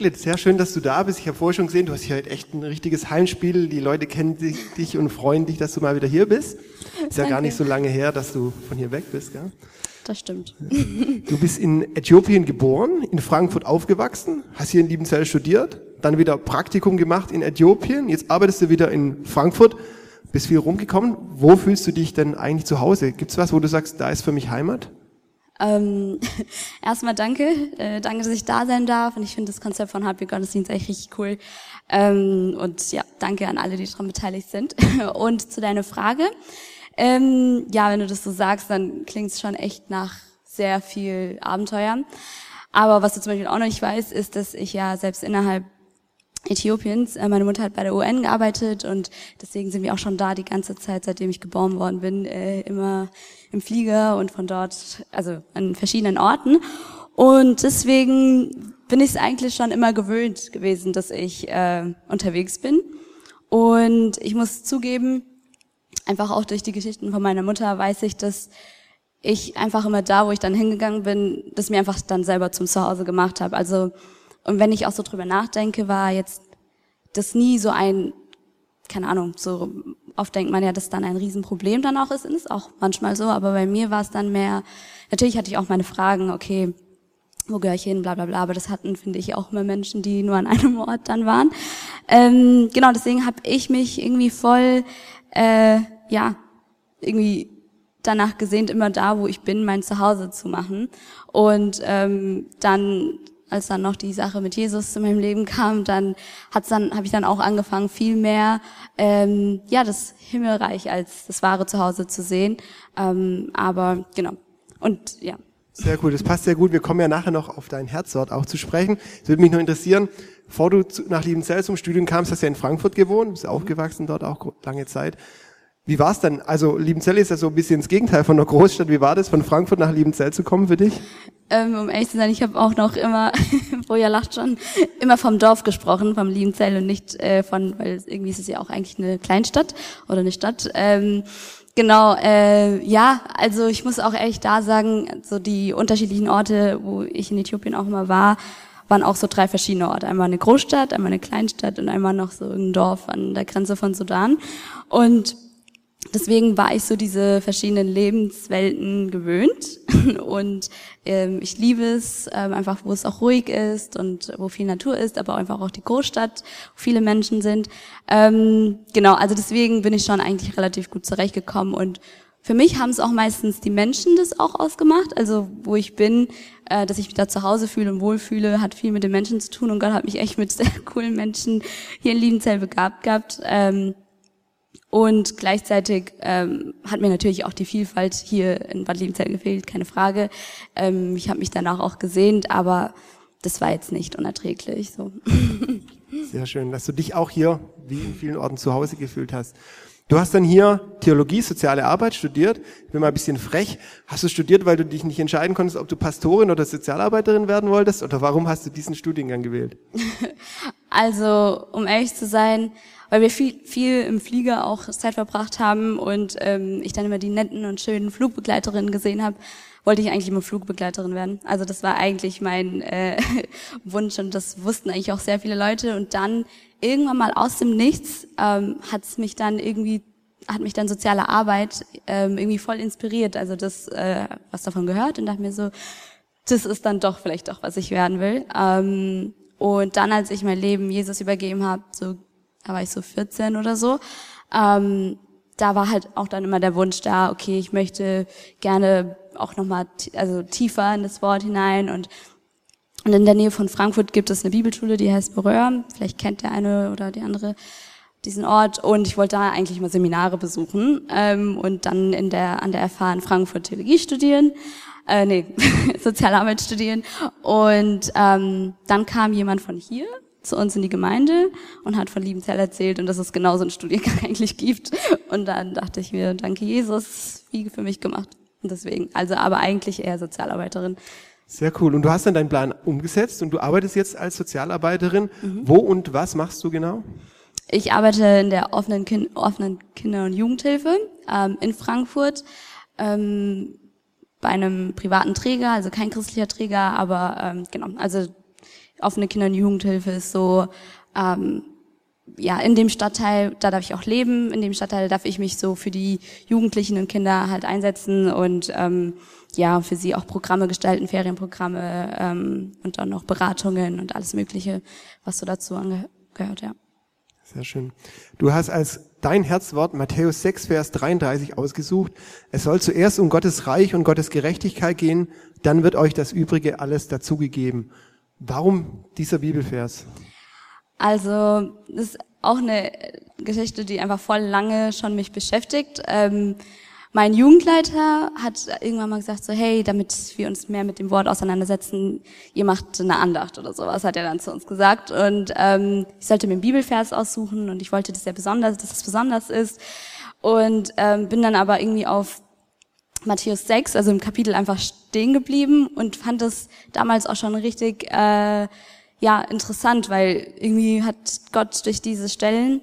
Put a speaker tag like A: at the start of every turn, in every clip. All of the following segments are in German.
A: Mecklet, sehr schön, dass du da bist. Ich habe vorher schon gesehen, du hast hier heute echt ein richtiges Heimspiel. Die Leute kennen dich, dich und freuen dich, dass du mal wieder hier bist. Ist ja
B: Danke.
A: gar nicht so lange her, dass du von hier weg bist. Gell?
B: Das stimmt.
A: Du bist in Äthiopien geboren, in Frankfurt aufgewachsen, hast hier in Liebenzell studiert, dann wieder Praktikum gemacht in Äthiopien, jetzt arbeitest du wieder in Frankfurt, bist viel rumgekommen. Wo fühlst du dich denn eigentlich zu Hause? Gibt's was, wo du sagst, da ist für mich Heimat?
B: Ähm, erstmal danke. Äh, danke, dass ich da sein darf. Und ich finde das Konzept von Happy Gottesdienst echt richtig cool. Ähm, und ja, danke an alle, die daran beteiligt sind. und zu deiner Frage. Ähm, ja, wenn du das so sagst, dann klingt es schon echt nach sehr viel Abenteuer. Aber was du zum Beispiel auch noch nicht weißt, ist, dass ich ja selbst innerhalb Äthiopiens. Äh, Meine Mutter hat bei der UN gearbeitet und deswegen sind wir auch schon da die ganze Zeit, seitdem ich geboren worden bin, äh, immer im Flieger und von dort, also an verschiedenen Orten. Und deswegen bin ich es eigentlich schon immer gewöhnt gewesen, dass ich äh, unterwegs bin. Und ich muss zugeben, einfach auch durch die Geschichten von meiner Mutter weiß ich, dass ich einfach immer da, wo ich dann hingegangen bin, das mir einfach dann selber zum Zuhause gemacht habe. Also und wenn ich auch so drüber nachdenke, war jetzt das nie so ein, keine Ahnung, so oft denkt man ja, dass dann ein Riesenproblem dann auch ist, ist auch manchmal so, aber bei mir war es dann mehr, natürlich hatte ich auch meine Fragen, okay, wo gehöre ich hin, bla bla bla, aber das hatten, finde ich, auch immer Menschen, die nur an einem Ort dann waren. Ähm, genau, deswegen habe ich mich irgendwie voll, äh, ja, irgendwie danach gesehnt, immer da, wo ich bin, mein Zuhause zu machen. Und ähm, dann, als dann noch die Sache mit Jesus zu meinem Leben kam, dann hat's dann, habe ich dann auch angefangen, viel mehr ähm, ja das Himmelreich als das wahre Zuhause zu sehen. Ähm, aber genau. Und ja.
A: Sehr cool, das passt sehr gut. Wir kommen ja nachher noch auf dein Herzort auch zu sprechen. Es würde mich nur interessieren, bevor du nach Liebenzell zum Studium kamst, hast du ja in Frankfurt gewohnt, bist aufgewachsen dort auch lange Zeit. Wie war es dann? Also Liebenzell ist ja so ein bisschen das Gegenteil von einer Großstadt. Wie war das, von Frankfurt nach Liebenzell zu kommen für dich?
B: Ähm, um ehrlich zu sein, ich habe auch noch immer, Boja lacht schon, immer vom Dorf gesprochen, vom Liebenzell und nicht äh, von, weil irgendwie ist es ja auch eigentlich eine Kleinstadt oder eine Stadt. Ähm, genau, äh, ja, also ich muss auch ehrlich da sagen, so die unterschiedlichen Orte, wo ich in Äthiopien auch immer war, waren auch so drei verschiedene Orte. Einmal eine Großstadt, einmal eine Kleinstadt und einmal noch so ein Dorf an der Grenze von Sudan. Und deswegen war ich so diese verschiedenen Lebenswelten gewöhnt und ähm, ich liebe es ähm, einfach, wo es auch ruhig ist und wo viel Natur ist, aber einfach auch die Großstadt, wo viele Menschen sind. Ähm, genau, also deswegen bin ich schon eigentlich relativ gut zurechtgekommen und für mich haben es auch meistens die Menschen das auch ausgemacht, also wo ich bin, äh, dass ich mich da zu Hause fühle und wohlfühle, hat viel mit den Menschen zu tun und Gott hat mich echt mit sehr coolen Menschen hier in Liebenzell begabt gehabt. Ähm, und gleichzeitig ähm, hat mir natürlich auch die Vielfalt hier in Bad Liebenzell gefehlt, keine Frage. Ähm, ich habe mich danach auch gesehnt, aber das war jetzt nicht unerträglich. So.
A: Sehr schön, dass du dich auch hier, wie in vielen Orten, zu Hause gefühlt hast. Du hast dann hier Theologie, soziale Arbeit studiert. Ich bin mal ein bisschen frech. Hast du studiert, weil du dich nicht entscheiden konntest, ob du Pastorin oder Sozialarbeiterin werden wolltest? Oder warum hast du diesen Studiengang gewählt?
B: Also, um ehrlich zu sein, weil wir viel, viel im Flieger auch Zeit verbracht haben und ähm, ich dann immer die netten und schönen Flugbegleiterinnen gesehen habe, wollte ich eigentlich immer Flugbegleiterin werden. Also das war eigentlich mein äh, Wunsch und das wussten eigentlich auch sehr viele Leute. Und dann irgendwann mal aus dem Nichts ähm, hat es mich dann irgendwie hat mich dann soziale Arbeit ähm, irgendwie voll inspiriert. Also das, äh, was davon gehört und dachte mir so, das ist dann doch vielleicht doch, was ich werden will. Ähm, und dann, als ich mein Leben Jesus übergeben habe, so, da war ich so 14 oder so, ähm, da war halt auch dann immer der Wunsch da, okay, ich möchte gerne auch nochmal, also tiefer in das Wort hinein und und in der Nähe von Frankfurt gibt es eine Bibelschule, die heißt Beröhr. Vielleicht kennt der eine oder die andere diesen Ort. Und ich wollte da eigentlich mal Seminare besuchen ähm, und dann in der, an der FH in Frankfurt Theologie studieren. äh, nee, Sozialarbeit studieren. Und ähm, dann kam jemand von hier zu uns in die Gemeinde und hat von Liebenzell erzählt und dass es genau so einen Studiengang eigentlich gibt. Und dann dachte ich mir, danke Jesus, wie für mich gemacht. Und deswegen, also aber eigentlich eher Sozialarbeiterin.
A: Sehr cool. Und du hast dann deinen Plan umgesetzt und du arbeitest jetzt als Sozialarbeiterin. Mhm. Wo und was machst du genau?
B: Ich arbeite in der offenen, kind offenen Kinder- und Jugendhilfe ähm, in Frankfurt ähm, bei einem privaten Träger, also kein christlicher Träger, aber ähm, genau, also offene Kinder- und Jugendhilfe ist so, ähm, ja, in dem Stadtteil, da darf ich auch leben, in dem Stadtteil darf ich mich so für die Jugendlichen und Kinder halt einsetzen und ähm, ja, für sie auch Programme gestalten, Ferienprogramme ähm, und dann noch Beratungen und alles Mögliche, was so dazu angehört, ja.
A: Sehr schön. Du hast als dein Herzwort Matthäus 6, Vers 33 ausgesucht. Es soll zuerst um Gottes Reich und Gottes Gerechtigkeit gehen, dann wird euch das Übrige alles dazugegeben. Warum dieser Bibelvers?
B: Also, das ist auch eine Geschichte, die einfach voll lange schon mich beschäftigt. Ähm, mein Jugendleiter hat irgendwann mal gesagt so, hey, damit wir uns mehr mit dem Wort auseinandersetzen, ihr macht eine Andacht oder sowas, hat er dann zu uns gesagt. Und ähm, ich sollte mir einen Bibelvers aussuchen und ich wollte, dass er besonders, dass es besonders ist. Und ähm, bin dann aber irgendwie auf Matthäus 6, also im Kapitel einfach stehen geblieben und fand es damals auch schon richtig äh, ja interessant, weil irgendwie hat Gott durch diese Stellen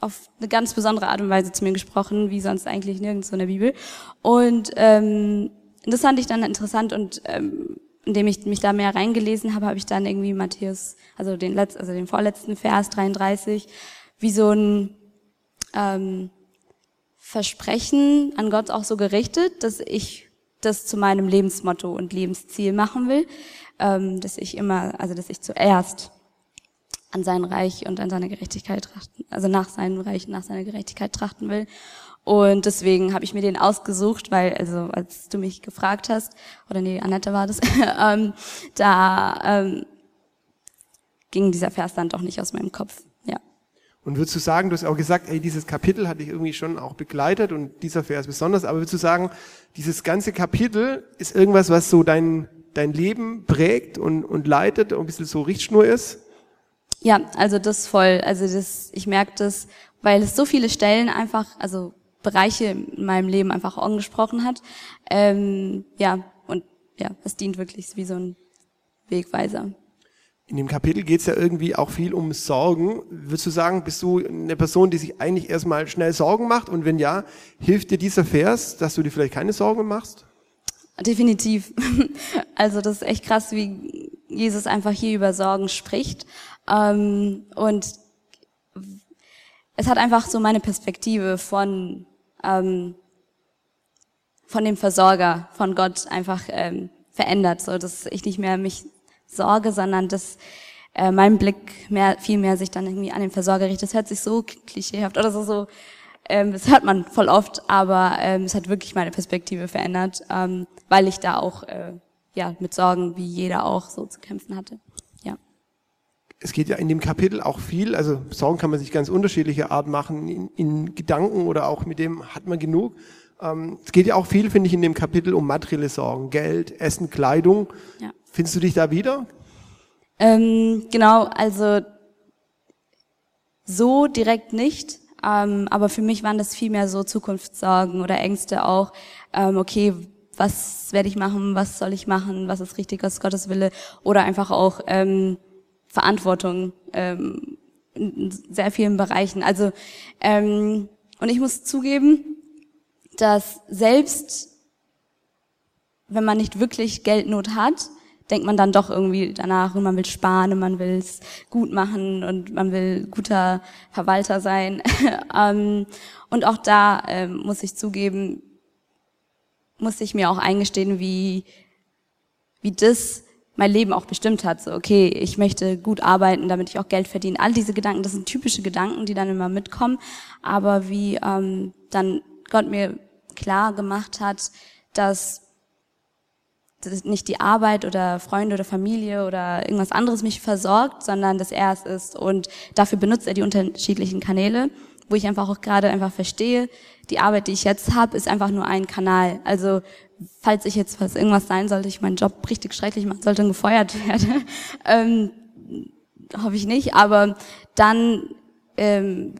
B: auf eine ganz besondere Art und Weise zu mir gesprochen, wie sonst eigentlich nirgends so in der Bibel. Und ähm, das fand ich dann interessant und ähm, indem ich mich da mehr reingelesen habe, habe ich dann irgendwie Matthäus, also den letzten, also den vorletzten Vers 33, wie so ein ähm, Versprechen an Gott auch so gerichtet, dass ich das zu meinem Lebensmotto und Lebensziel machen will, ähm, dass ich immer, also dass ich zuerst an sein Reich und an seine Gerechtigkeit trachten, also nach seinem Reich, nach seiner Gerechtigkeit trachten will. Und deswegen habe ich mir den ausgesucht, weil, also als du mich gefragt hast, oder nee, Annette war das, ähm, da ähm, ging dieser Vers dann doch nicht aus meinem Kopf.
A: Und würdest du sagen, du hast auch gesagt, ey, dieses Kapitel hat dich irgendwie schon auch begleitet und dieser Vers besonders, aber würdest du sagen, dieses ganze Kapitel ist irgendwas, was so dein, dein Leben prägt und, und leitet und ein bisschen so Richtschnur ist?
B: Ja, also das voll. Also das, ich merke das, weil es so viele Stellen einfach, also Bereiche in meinem Leben einfach angesprochen hat. Ähm, ja, und ja, es dient wirklich wie so ein Wegweiser.
A: In dem Kapitel geht es ja irgendwie auch viel um Sorgen. Würdest du sagen, bist du eine Person, die sich eigentlich erstmal schnell Sorgen macht? Und wenn ja, hilft dir dieser Vers, dass du dir vielleicht keine Sorgen machst?
B: Definitiv. Also das ist echt krass, wie Jesus einfach hier über Sorgen spricht. Ähm, und es hat einfach so meine Perspektive von, ähm, von dem Versorger, von Gott einfach ähm, verändert, so dass ich nicht mehr mich sorge, sondern dass äh, mein Blick mehr, viel mehr sich dann irgendwie an den Versorger richtet. Das hört sich so klischeehaft oder so, so ähm, das hört man voll oft, aber ähm, es hat wirklich meine Perspektive verändert, ähm, weil ich da auch äh, ja mit Sorgen wie jeder auch so zu kämpfen hatte
A: es geht ja in dem Kapitel auch viel, also Sorgen kann man sich ganz unterschiedliche Art machen, in, in Gedanken oder auch mit dem hat man genug. Ähm, es geht ja auch viel, finde ich, in dem Kapitel um materielle Sorgen, Geld, Essen, Kleidung. Ja. Findest du dich da wieder?
B: Ähm, genau, also so direkt nicht, ähm, aber für mich waren das viel mehr so Zukunftssorgen oder Ängste auch. Ähm, okay, was werde ich machen, was soll ich machen, was ist richtig, was ist Gottes Wille oder einfach auch ähm, Verantwortung ähm, in sehr vielen Bereichen. Also ähm, und ich muss zugeben, dass selbst wenn man nicht wirklich Geldnot hat, denkt man dann doch irgendwie danach und man will sparen und man will es gut machen und man will guter Verwalter sein. ähm, und auch da ähm, muss ich zugeben, muss ich mir auch eingestehen, wie, wie das mein Leben auch bestimmt hat. So, okay, ich möchte gut arbeiten, damit ich auch Geld verdiene. All diese Gedanken, das sind typische Gedanken, die dann immer mitkommen. Aber wie ähm, dann Gott mir klar gemacht hat, dass dass nicht die Arbeit oder Freunde oder Familie oder irgendwas anderes mich versorgt, sondern dass er es ist. Und dafür benutzt er die unterschiedlichen Kanäle, wo ich einfach auch gerade einfach verstehe, die Arbeit, die ich jetzt habe, ist einfach nur ein Kanal. Also falls ich jetzt was irgendwas sein sollte, ich meinen Job richtig schrecklich machen sollte und gefeuert werde, ähm, hoffe ich nicht, aber dann ähm,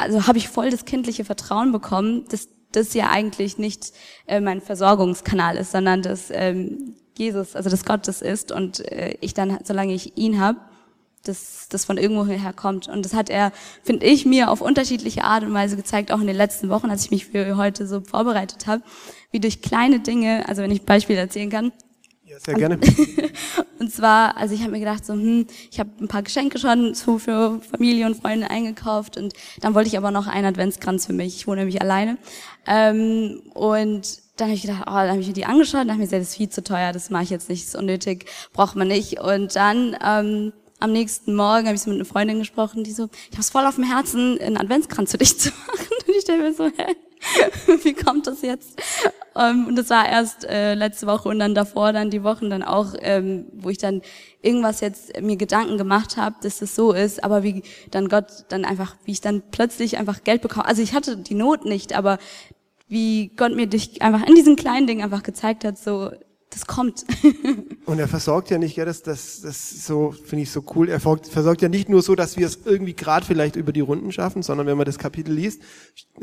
B: also habe ich voll das kindliche Vertrauen bekommen, dass das ja eigentlich nicht äh, mein Versorgungskanal ist, sondern dass ähm, Jesus, also das ist und äh, ich dann, solange ich ihn habe, dass das von irgendwoher kommt. Und das hat er, finde ich, mir auf unterschiedliche Art und Weise gezeigt, auch in den letzten Wochen, als ich mich für heute so vorbereitet habe, wie durch kleine Dinge, also wenn ich Beispiele erzählen kann,
A: sehr gerne.
B: und zwar, also ich habe mir gedacht, so, hm, ich habe ein paar Geschenke schon so für Familie und Freunde eingekauft und dann wollte ich aber noch einen Adventskranz für mich. Ich wohne nämlich alleine. Ähm, und dann habe ich gedacht, oh, dann habe ich mir die angeschaut und dachte mir, das ist viel zu teuer, das mache ich jetzt nicht, das ist unnötig, braucht man nicht. Und dann ähm, am nächsten Morgen habe ich so mit einer Freundin gesprochen, die so, ich habe es voll auf dem Herzen, einen Adventskranz für dich zu machen. Und ich stelle mir so, hä? wie kommt das jetzt? Ähm, und das war erst äh, letzte Woche und dann davor, dann die Wochen dann auch, ähm, wo ich dann irgendwas jetzt mir Gedanken gemacht habe, dass es so ist, aber wie dann Gott dann einfach, wie ich dann plötzlich einfach Geld bekomme. Also ich hatte die Not nicht, aber wie Gott mir dich einfach in diesen kleinen Dingen einfach gezeigt hat, so das kommt.
A: und er versorgt ja nicht, ja, das, das, das so finde ich so cool. Er versorgt ja nicht nur so, dass wir es irgendwie gerade vielleicht über die Runden schaffen, sondern wenn man das Kapitel liest,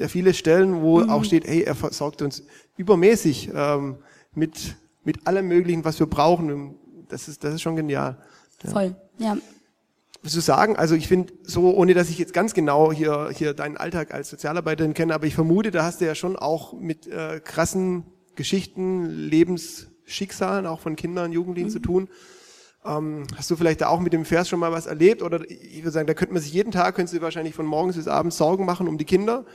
A: viele Stellen, wo mhm. auch steht, hey, er versorgt uns übermäßig ähm, mit mit allem Möglichen, was wir brauchen. Das ist das ist schon genial.
B: Ja. Voll, ja.
A: Was du sagen? Also ich finde so, ohne dass ich jetzt ganz genau hier hier deinen Alltag als Sozialarbeiterin kenne, aber ich vermute, da hast du ja schon auch mit äh, krassen Geschichten, Lebens Schicksalen auch von Kindern, Jugendlichen mhm. zu tun. Ähm, hast du vielleicht da auch mit dem Vers schon mal was erlebt? Oder ich würde sagen, da könnte man sich jeden Tag, könntest du wahrscheinlich von morgens bis abends Sorgen machen um die Kinder,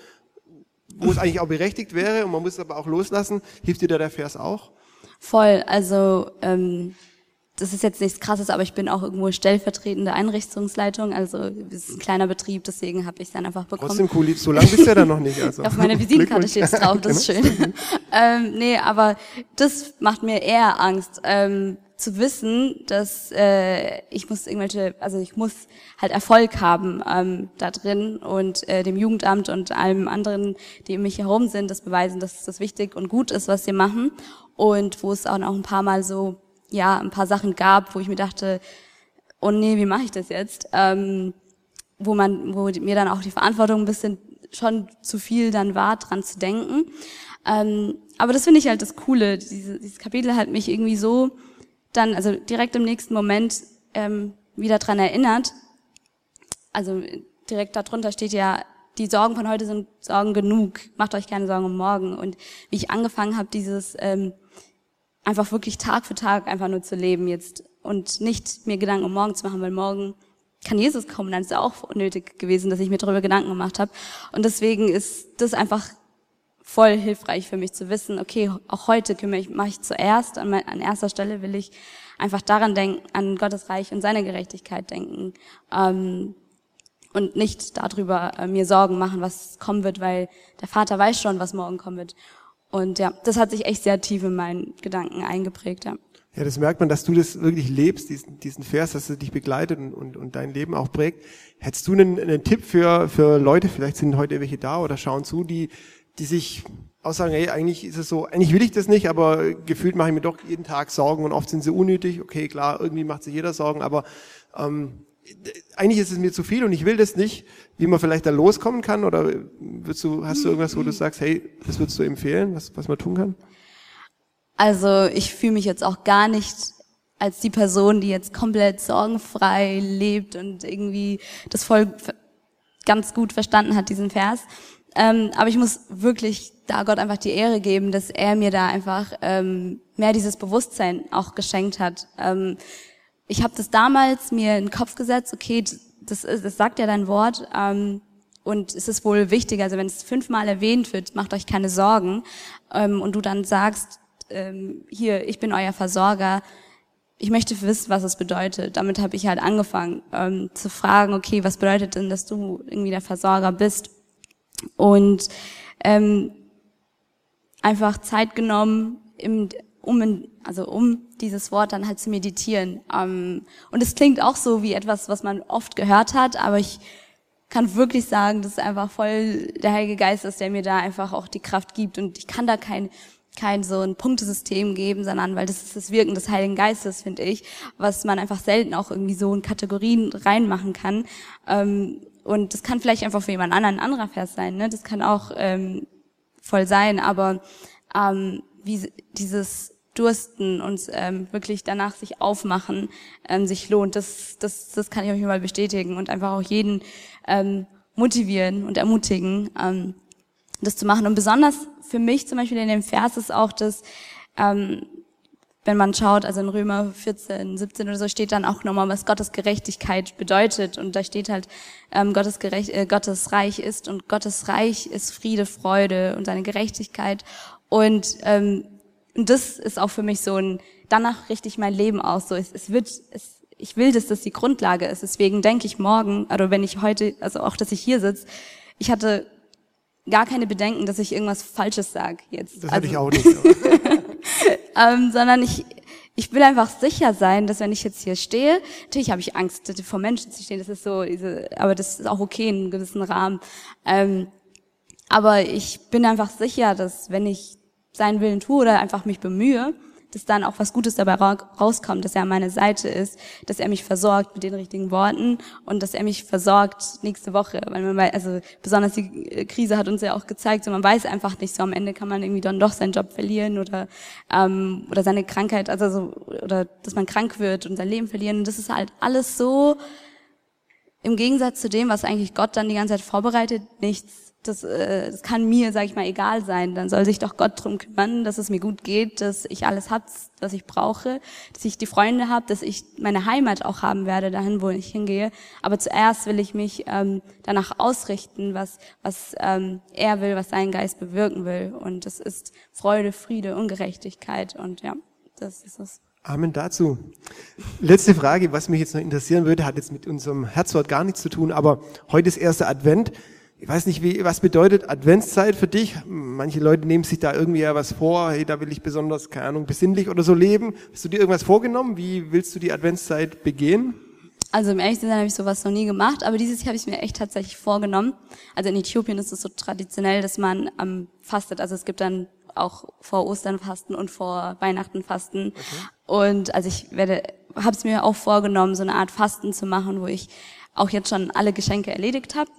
A: wo es eigentlich auch berechtigt wäre und man muss es aber auch loslassen. Hilft dir da der Vers auch?
B: Voll, also ähm, das ist jetzt nichts krasses, aber ich bin auch irgendwo stellvertretende Einrichtungsleitung. Also es ist ein kleiner Betrieb, deswegen habe ich es dann einfach bekommen.
A: Trotzdem cool, so lange bist du ja dann noch nicht. Also.
B: Auf meiner Visitenkarte steht es drauf, das ist schön. ähm, nee, aber das macht mir eher Angst. Ähm, zu wissen, dass äh, ich muss irgendwelche, also ich muss halt Erfolg haben ähm, da drin und äh, dem Jugendamt und allem anderen, die um mich herum sind, das beweisen, dass das wichtig und gut ist, was sie machen und wo es auch noch ein paar Mal so ja ein paar Sachen gab, wo ich mir dachte, oh nee, wie mache ich das jetzt? Ähm, wo man, wo mir dann auch die Verantwortung ein bisschen schon zu viel dann war, dran zu denken. Ähm, aber das finde ich halt das Coole. Diese, dieses Kapitel hat mich irgendwie so dann, also direkt im nächsten Moment ähm, wieder dran erinnert. Also direkt darunter steht ja, die Sorgen von heute sind Sorgen genug. Macht euch keine Sorgen um morgen. Und wie ich angefangen habe, dieses ähm, einfach wirklich Tag für Tag einfach nur zu leben jetzt und nicht mir Gedanken um morgen zu machen, weil morgen kann Jesus kommen, dann ist es auch unnötig gewesen, dass ich mir darüber Gedanken gemacht habe. Und deswegen ist das einfach voll hilfreich für mich zu wissen, okay, auch heute kümmere ich, mache ich zuerst, an, mein, an erster Stelle will ich einfach daran denken, an Gottes Reich und seine Gerechtigkeit denken. Ähm, und nicht darüber äh, mir Sorgen machen, was kommen wird, weil der Vater weiß schon, was morgen kommen wird. Und ja, das hat sich echt sehr tief in meinen Gedanken eingeprägt, ja.
A: Ja, das merkt man, dass du das wirklich lebst, diesen, diesen Vers, dass er dich begleitet und, und, und dein Leben auch prägt. Hättest du einen, einen Tipp für, für Leute, vielleicht sind heute welche da oder schauen zu, die, die sich auch sagen, hey, eigentlich ist es so, eigentlich will ich das nicht, aber gefühlt mache ich mir doch jeden Tag Sorgen und oft sind sie unnötig. Okay, klar, irgendwie macht sich jeder Sorgen, aber ähm, eigentlich ist es mir zu viel und ich will das nicht, wie man vielleicht da loskommen kann? Oder du, hast du irgendwas, wo du sagst, hey, das würdest du empfehlen, was, was man tun kann?
B: Also ich fühle mich jetzt auch gar nicht als die Person, die jetzt komplett sorgenfrei lebt und irgendwie das voll ganz gut verstanden hat, diesen Vers. Ähm, aber ich muss wirklich da Gott einfach die Ehre geben, dass er mir da einfach ähm, mehr dieses Bewusstsein auch geschenkt hat. Ähm, ich habe das damals mir in den Kopf gesetzt, okay, das, das sagt ja dein Wort ähm, und es ist wohl wichtig, also wenn es fünfmal erwähnt wird, macht euch keine Sorgen ähm, und du dann sagst, ähm, hier, ich bin euer Versorger, ich möchte wissen, was es bedeutet. Damit habe ich halt angefangen ähm, zu fragen, okay, was bedeutet denn, dass du irgendwie der Versorger bist? Und ähm, einfach Zeit genommen, im, um also um dieses Wort dann halt zu meditieren. Ähm, und es klingt auch so wie etwas, was man oft gehört hat, aber ich kann wirklich sagen, dass es einfach voll der Heilige Geist ist, der mir da einfach auch die Kraft gibt und ich kann da kein kein so ein Punktesystem geben, sondern weil das ist das Wirken des Heiligen Geistes, finde ich, was man einfach selten auch irgendwie so in Kategorien reinmachen kann. Ähm, und das kann vielleicht einfach für jemand anderen ein anderer Vers sein, ne? Das kann auch ähm, voll sein, aber ähm, wie dieses Dursten und ähm, wirklich danach sich aufmachen ähm, sich lohnt, das, das, das kann ich euch mal bestätigen und einfach auch jeden ähm, motivieren und ermutigen, ähm, das zu machen. Und besonders für mich zum Beispiel in dem Vers ist auch das, ähm, wenn man schaut, also in Römer 14, 17 oder so steht dann auch nochmal, was Gottes Gerechtigkeit bedeutet. Und da steht halt, ähm, Gottes, Gerecht, äh, Gottes Reich ist und Gottes Reich ist Friede, Freude und seine Gerechtigkeit. Und, ähm, und das ist auch für mich so ein, danach richte ich mein Leben aus. So, es, es wird, es, ich will, dass das die Grundlage ist. Deswegen denke ich morgen, oder wenn ich heute, also auch, dass ich hier sitze, ich hatte gar keine Bedenken, dass ich irgendwas Falsches sage jetzt.
A: Das
B: also,
A: hatte ich auch nicht.
B: ähm, sondern ich, ich will einfach sicher sein, dass wenn ich jetzt hier stehe, natürlich habe ich Angst, vor Menschen zu stehen, das ist so, diese, aber das ist auch okay in einem gewissen Rahmen. Ähm, aber ich bin einfach sicher, dass wenn ich seinen Willen tue oder einfach mich bemühe, dass dann auch was Gutes dabei rauskommt, dass er an meiner Seite ist, dass er mich versorgt mit den richtigen Worten und dass er mich versorgt nächste Woche. Weil man weiß, also besonders die Krise hat uns ja auch gezeigt, so man weiß einfach nicht, so am Ende kann man irgendwie dann doch seinen Job verlieren oder ähm, oder seine Krankheit, also so, oder dass man krank wird und sein Leben verlieren. Und das ist halt alles so im Gegensatz zu dem, was eigentlich Gott dann die ganze Zeit vorbereitet, nichts das, äh, das kann mir, sage ich mal, egal sein. Dann soll sich doch Gott drum kümmern, dass es mir gut geht, dass ich alles hab, was ich brauche, dass ich die Freunde habe, dass ich meine Heimat auch haben werde, dahin, wo ich hingehe. Aber zuerst will ich mich ähm, danach ausrichten, was, was ähm, er will, was sein Geist bewirken will. Und das ist Freude, Friede, Ungerechtigkeit. Und ja, das ist es.
A: Amen dazu. Letzte Frage, was mich jetzt noch interessieren würde, hat jetzt mit unserem Herzwort gar nichts zu tun, aber heute ist erster Advent ich weiß nicht, wie, was bedeutet Adventszeit für dich? Manche Leute nehmen sich da irgendwie ja was vor, hey, da will ich besonders, keine Ahnung, besinnlich oder so leben. Hast du dir irgendwas vorgenommen? Wie willst du die Adventszeit begehen?
B: Also im ehrlichen Sinne habe ich sowas noch nie gemacht, aber dieses Jahr habe ich mir echt tatsächlich vorgenommen. Also in Äthiopien ist es so traditionell, dass man ähm, fastet. Also es gibt dann auch vor Ostern Fasten und vor Weihnachten Fasten. Okay. Und also ich werde, habe es mir auch vorgenommen, so eine Art Fasten zu machen, wo ich auch jetzt schon alle Geschenke erledigt habe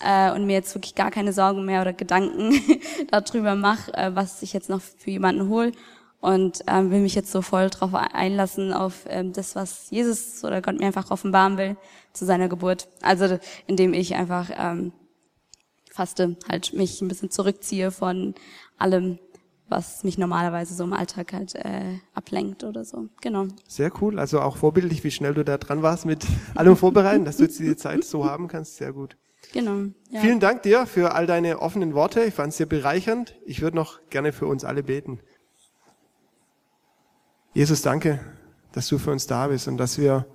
B: äh, und mir jetzt wirklich gar keine Sorgen mehr oder Gedanken darüber mache, äh, was ich jetzt noch für jemanden hole und ähm, will mich jetzt so voll drauf einlassen auf ähm, das, was Jesus oder Gott mir einfach offenbaren will zu seiner Geburt. Also indem ich einfach ähm, faste, halt mich ein bisschen zurückziehe von allem, was mich normalerweise so im Alltag halt äh, ablenkt oder so. Genau.
A: Sehr cool. Also auch vorbildlich, wie schnell du da dran warst mit allem Vorbereiten, dass du jetzt diese Zeit so haben kannst. Sehr gut.
B: Genau.
A: Ja. Vielen Dank dir für all deine offenen Worte. Ich fand es sehr bereichernd. Ich würde noch gerne für uns alle beten. Jesus, danke, dass du für uns da bist und dass wir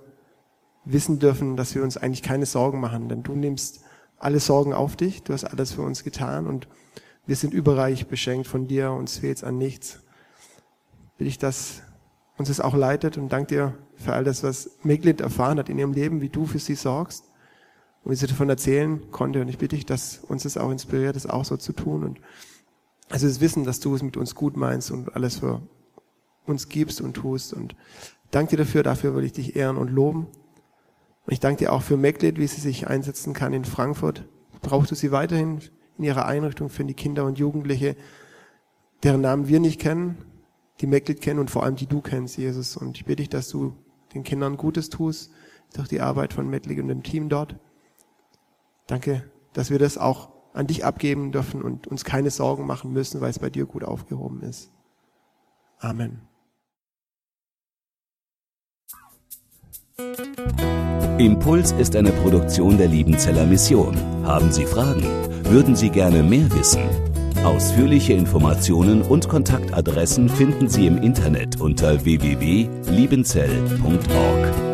A: wissen dürfen, dass wir uns eigentlich keine Sorgen machen, denn du nimmst alle Sorgen auf dich. Du hast alles für uns getan und wir sind überreich beschenkt von dir. Uns fehlt an nichts. Will ich, dass uns es auch leitet und danke dir für all das, was Meglid erfahren hat in ihrem Leben, wie du für sie sorgst und wie sie davon erzählen konnte. Und ich bitte dich, dass uns das auch inspiriert, das auch so zu tun. Und also das Wissen, dass du es mit uns gut meinst und alles für uns gibst und tust. Und danke dir dafür, dafür will ich dich ehren und loben. Und ich danke dir auch für Meglid, wie sie sich einsetzen kann in Frankfurt. Brauchst du sie weiterhin in ihrer Einrichtung für die Kinder und Jugendliche, deren Namen wir nicht kennen, die Meglid kennen und vor allem die du kennst, Jesus. Und ich bitte dich, dass du den Kindern Gutes tust durch die Arbeit von Meglid und dem Team dort. Danke, dass wir das auch an dich abgeben dürfen und uns keine Sorgen machen müssen, weil es bei dir gut aufgehoben ist. Amen.
C: Impuls ist eine Produktion der Liebenzeller Mission. Haben Sie Fragen? Würden Sie gerne mehr wissen? Ausführliche Informationen und Kontaktadressen finden Sie im Internet unter www.liebenzell.org.